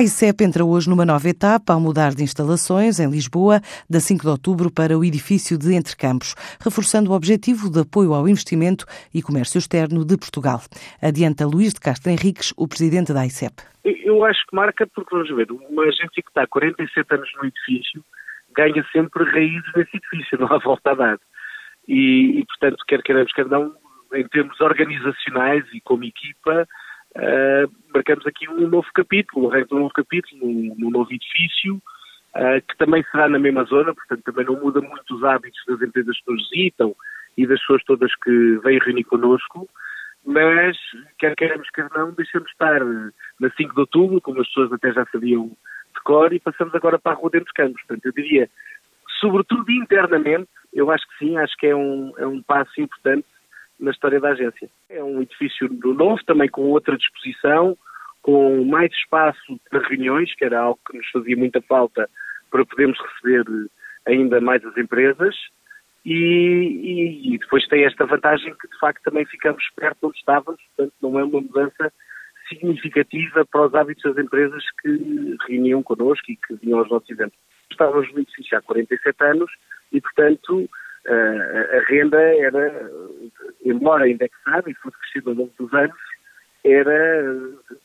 A ICEP entra hoje numa nova etapa ao mudar de instalações em Lisboa, da 5 de outubro para o edifício de Entrecampos, reforçando o objetivo de apoio ao investimento e comércio externo de Portugal. Adianta Luís de Castro Henriques, o presidente da ICEP. Eu acho que marca porque, vamos ver, uma agência que está há 47 anos no edifício ganha sempre raízes nesse edifício, não há volta a dar. E, e portanto, quer queremos, quer não, em termos organizacionais e como equipa, uh, marcamos aqui um novo capítulo, um novo capítulo, num, novo edifício, uh, que também será na mesma zona, portanto também não muda muito os hábitos das empresas que nos visitam e das pessoas todas que vêm reunir connosco, mas quer queremos, quer não, deixamos estar na 5 de outubro, como as pessoas até já sabiam de cor, e passamos agora para a Rua Dentro dos Campos. Portanto, eu diria, sobretudo internamente, eu acho que sim, acho que é um, é um passo importante na história da agência. É um edifício novo, também com outra disposição, com mais espaço para reuniões, que era algo que nos fazia muita falta para podermos receber ainda mais as empresas. E, e, depois tem esta vantagem que de facto também ficamos perto onde estávamos, portanto não é uma mudança significativa para os hábitos das empresas que reuniam connosco e que vinham aos nossos eventos. Estávamos no edifício há 47 anos e, portanto, a renda era, embora indexada e fosse crescida ao longo dos anos, era,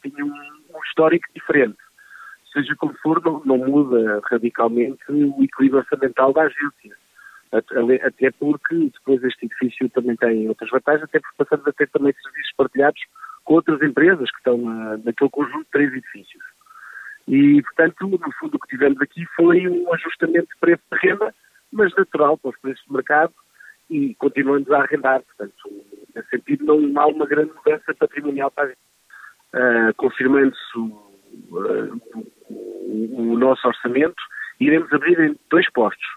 tinha um, histórico diferente. Seja como for, não, não muda radicalmente o equilíbrio orçamental da agência. Até porque depois este edifício também tem outras vantagens, até porque passamos a ter também serviços partilhados com outras empresas que estão na, naquele conjunto de três edifícios. E, portanto, no fundo, o que tivemos aqui foi um ajustamento de preço de renda mas natural para os preços de mercado e continuamos a arrendar. Portanto, nesse sentido, não há uma grande mudança patrimonial para a gente. Uh, Confirmando-se o, uh, o, o, nosso orçamento, iremos abrir em dois postos,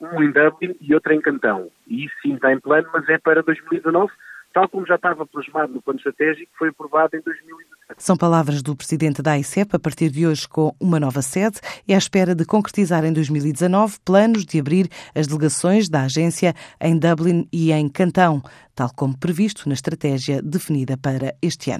um em Dublin e outro em Cantão. E isso sim está em plano, mas é para 2019, tal como já estava plasmado no plano estratégico, foi aprovado em 2017. São palavras do presidente da ICEP a partir de hoje com uma nova sede e à espera de concretizar em 2019 planos de abrir as delegações da agência em Dublin e em Cantão, tal como previsto na estratégia definida para este ano.